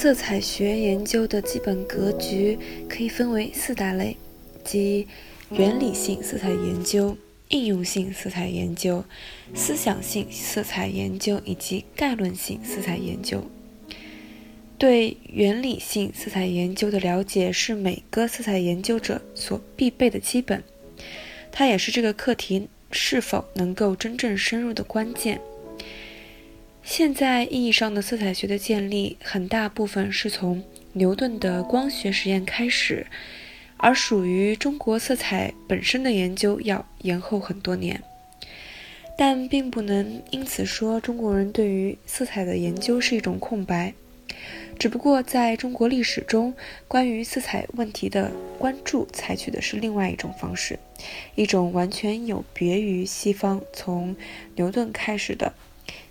色彩学研究的基本格局可以分为四大类，即原理性色彩研究、应用性色彩研究、思想性色彩研究以及概论性色彩研究。对原理性色彩研究的了解是每个色彩研究者所必备的基本，它也是这个课题是否能够真正深入的关键。现在意义上的色彩学的建立，很大部分是从牛顿的光学实验开始，而属于中国色彩本身的研究要延后很多年。但并不能因此说中国人对于色彩的研究是一种空白，只不过在中国历史中，关于色彩问题的关注采取的是另外一种方式，一种完全有别于西方从牛顿开始的。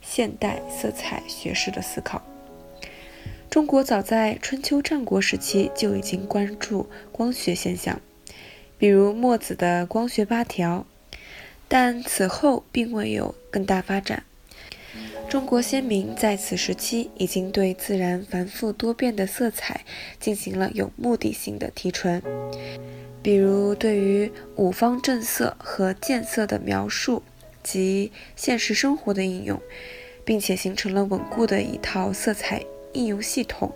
现代色彩学式的思考。中国早在春秋战国时期就已经关注光学现象，比如墨子的光学八条，但此后并未有更大发展。中国先民在此时期已经对自然繁复多变的色彩进行了有目的性的提纯，比如对于五方正色和渐色的描述及现实生活的应用。并且形成了稳固的一套色彩应用系统。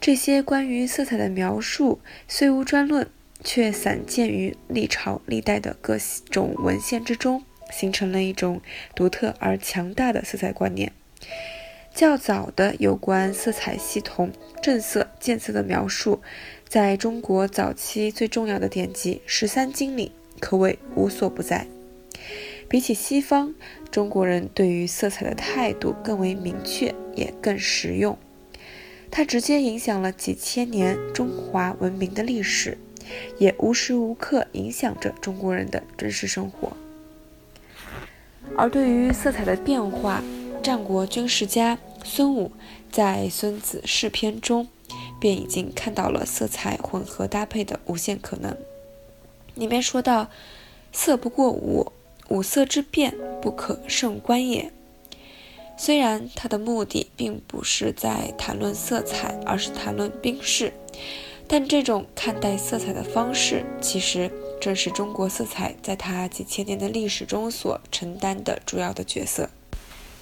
这些关于色彩的描述虽无专论，却散见于历朝历代的各种文献之中，形成了一种独特而强大的色彩观念。较早的有关色彩系统正色、渐色的描述，在中国早期最重要的典籍《十三经》里可谓无所不在。比起西方，中国人对于色彩的态度更为明确，也更实用。它直接影响了几千年中华文明的历史，也无时无刻影响着中国人的真实生活。而对于色彩的变化，战国军事家孙武在《孙子释篇》中便已经看到了色彩混合搭配的无限可能。里面说到：“色不过五。”五色之变，不可胜观也。虽然他的目的并不是在谈论色彩，而是谈论兵士，但这种看待色彩的方式，其实正是中国色彩在它几千年的历史中所承担的主要的角色。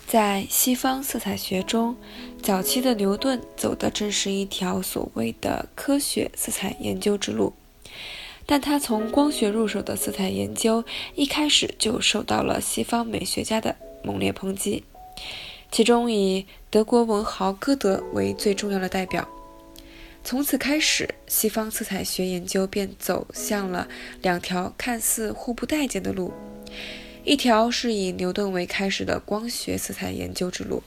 在西方色彩学中，早期的牛顿走的正是一条所谓的科学色彩研究之路。但他从光学入手的色彩研究，一开始就受到了西方美学家的猛烈抨击，其中以德国文豪歌德为最重要的代表。从此开始，西方色彩学研究便走向了两条看似互不待见的路：一条是以牛顿为开始的光学色彩研究之路，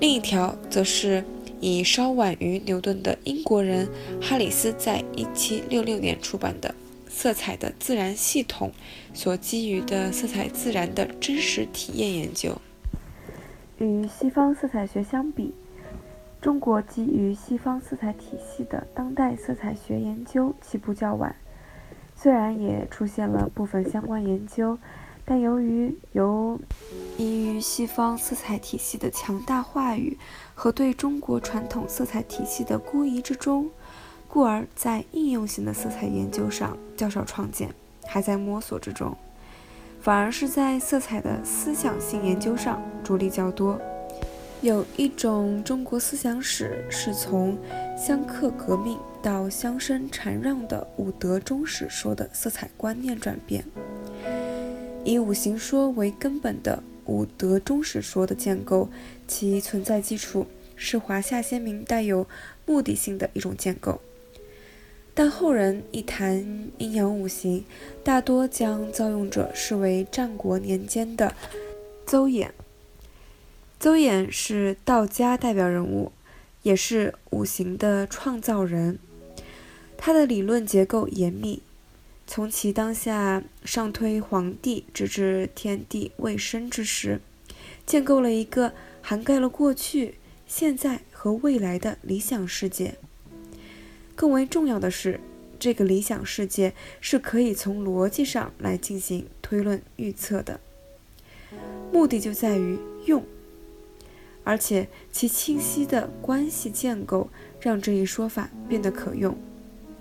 另一条则是。以稍晚于牛顿的英国人哈里斯在1766年出版的《色彩的自然系统》所基于的色彩自然的真实体验研究。与西方色彩学相比，中国基于西方色彩体系的当代色彩学研究起步较晚，虽然也出现了部分相关研究。但由于由依于西方色彩体系的强大话语和对中国传统色彩体系的孤疑之中，故而在应用性的色彩研究上较少创建，还在摸索之中。反而是在色彩的思想性研究上着力较多。有一种中国思想史是从相克革命到相生禅让的五德中史说的色彩观念转变。以五行说为根本的五德中史说的建构，其存在基础是华夏先民带有目的性的一种建构。但后人一谈阴阳五行，大多将造用者视为战国年间的邹衍、邹衍是道家代表人物，也是五行的创造人。他的理论结构严密，从其当下上推黄帝，直至天地未生之时，建构了一个涵盖了过去、现在和未来的理想世界。更为重要的是，这个理想世界是可以从逻辑上来进行推论预测的，目的就在于用。而且其清晰的关系建构让这一说法变得可用，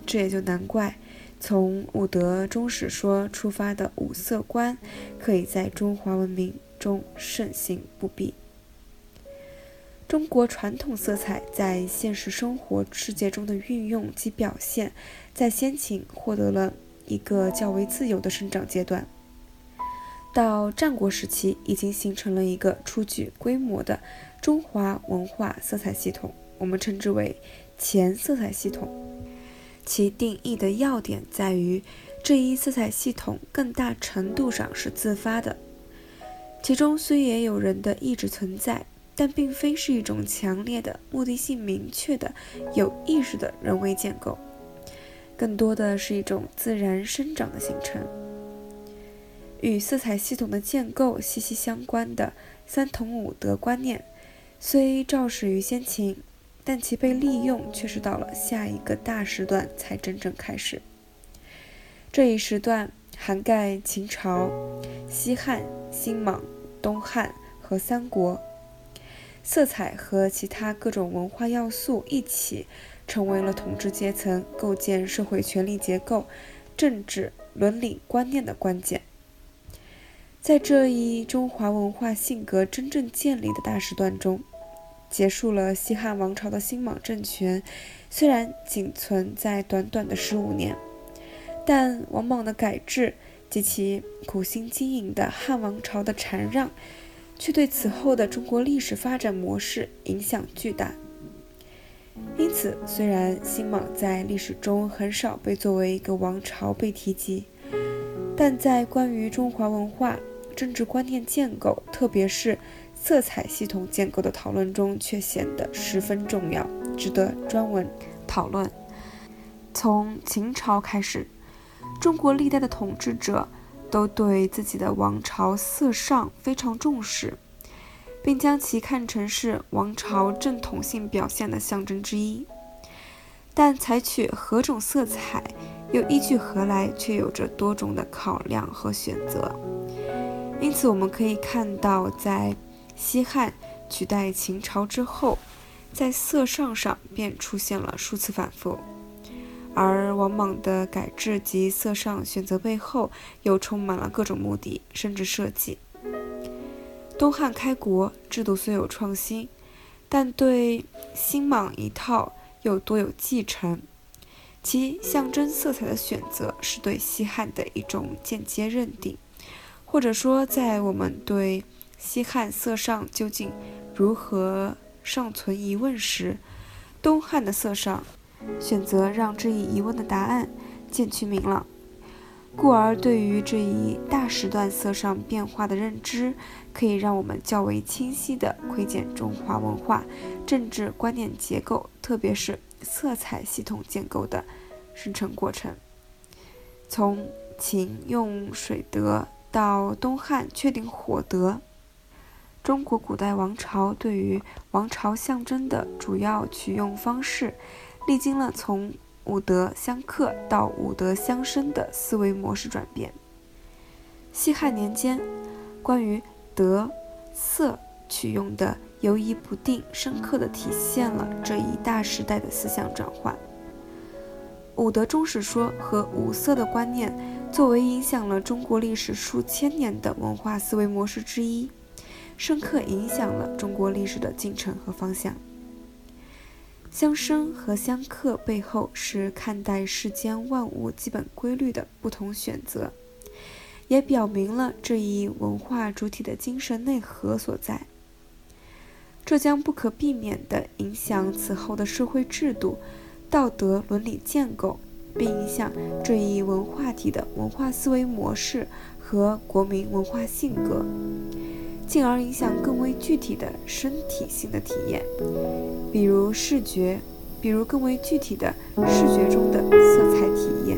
这也就难怪从五德中史说出发的五色观可以在中华文明中盛行不弊。中国传统色彩在现实生活世界中的运用及表现，在先秦获得了一个较为自由的生长阶段。到战国时期，已经形成了一个初具规模的中华文化色彩系统，我们称之为前色彩系统。其定义的要点在于，这一色彩系统更大程度上是自发的，其中虽也有人的意志存在，但并非是一种强烈的、目的性明确的、有意识的人为建构，更多的是一种自然生长的形成。与色彩系统的建构息息相关的三同五德观念，虽肇始于先秦，但其被利用却是到了下一个大时段才真正开始。这一时段涵盖秦朝、西汉、新莽、东汉和三国，色彩和其他各种文化要素一起，成为了统治阶层构建社会权力结构、政治伦理观念的关键。在这一中华文化性格真正建立的大时段中，结束了西汉王朝的新莽政权，虽然仅存在短短的十五年，但王莽的改制及其苦心经营的汉王朝的禅让，却对此后的中国历史发展模式影响巨大。因此，虽然新莽在历史中很少被作为一个王朝被提及，但在关于中华文化。政治观念建构，特别是色彩系统建构的讨论中，却显得十分重要，值得专门讨论。从秦朝开始，中国历代的统治者都对自己的王朝色尚非常重视，并将其看成是王朝正统性表现的象征之一。但采取何种色彩，又依据何来，却有着多种的考量和选择。因此，我们可以看到，在西汉取代秦朝之后，在色上上便出现了数次反复，而王莽的改制及色上选择背后，又充满了各种目的，甚至设计。东汉开国制度虽有创新，但对新莽一套又多有继承，其象征色彩的选择是对西汉的一种间接认定。或者说，在我们对西汉色上究竟如何尚存疑问时，东汉的色上选择让这一疑问的答案渐趋明朗，故而对于这一大时段色上变化的认知，可以让我们较为清晰地窥见中华文化政治观念结构，特别是色彩系统建构的生成过程。从秦用水德。到东汉确定火德，中国古代王朝对于王朝象征的主要取用方式，历经了从五德相克到五德相生的思维模式转变。西汉年间，关于德色取用的游移不定，深刻地体现了这一大时代的思想转换。五德中史说和五色的观念，作为影响了中国历史数千年的文化思维模式之一，深刻影响了中国历史的进程和方向。相生和相克背后是看待世间万物基本规律的不同选择，也表明了这一文化主体的精神内核所在。这将不可避免地影响此后的社会制度。道德伦理建构，并影响这一文化体的文化思维模式和国民文化性格。进而影响更为具体的身体性的体验，比如视觉，比如更为具体的视觉中的色彩体验。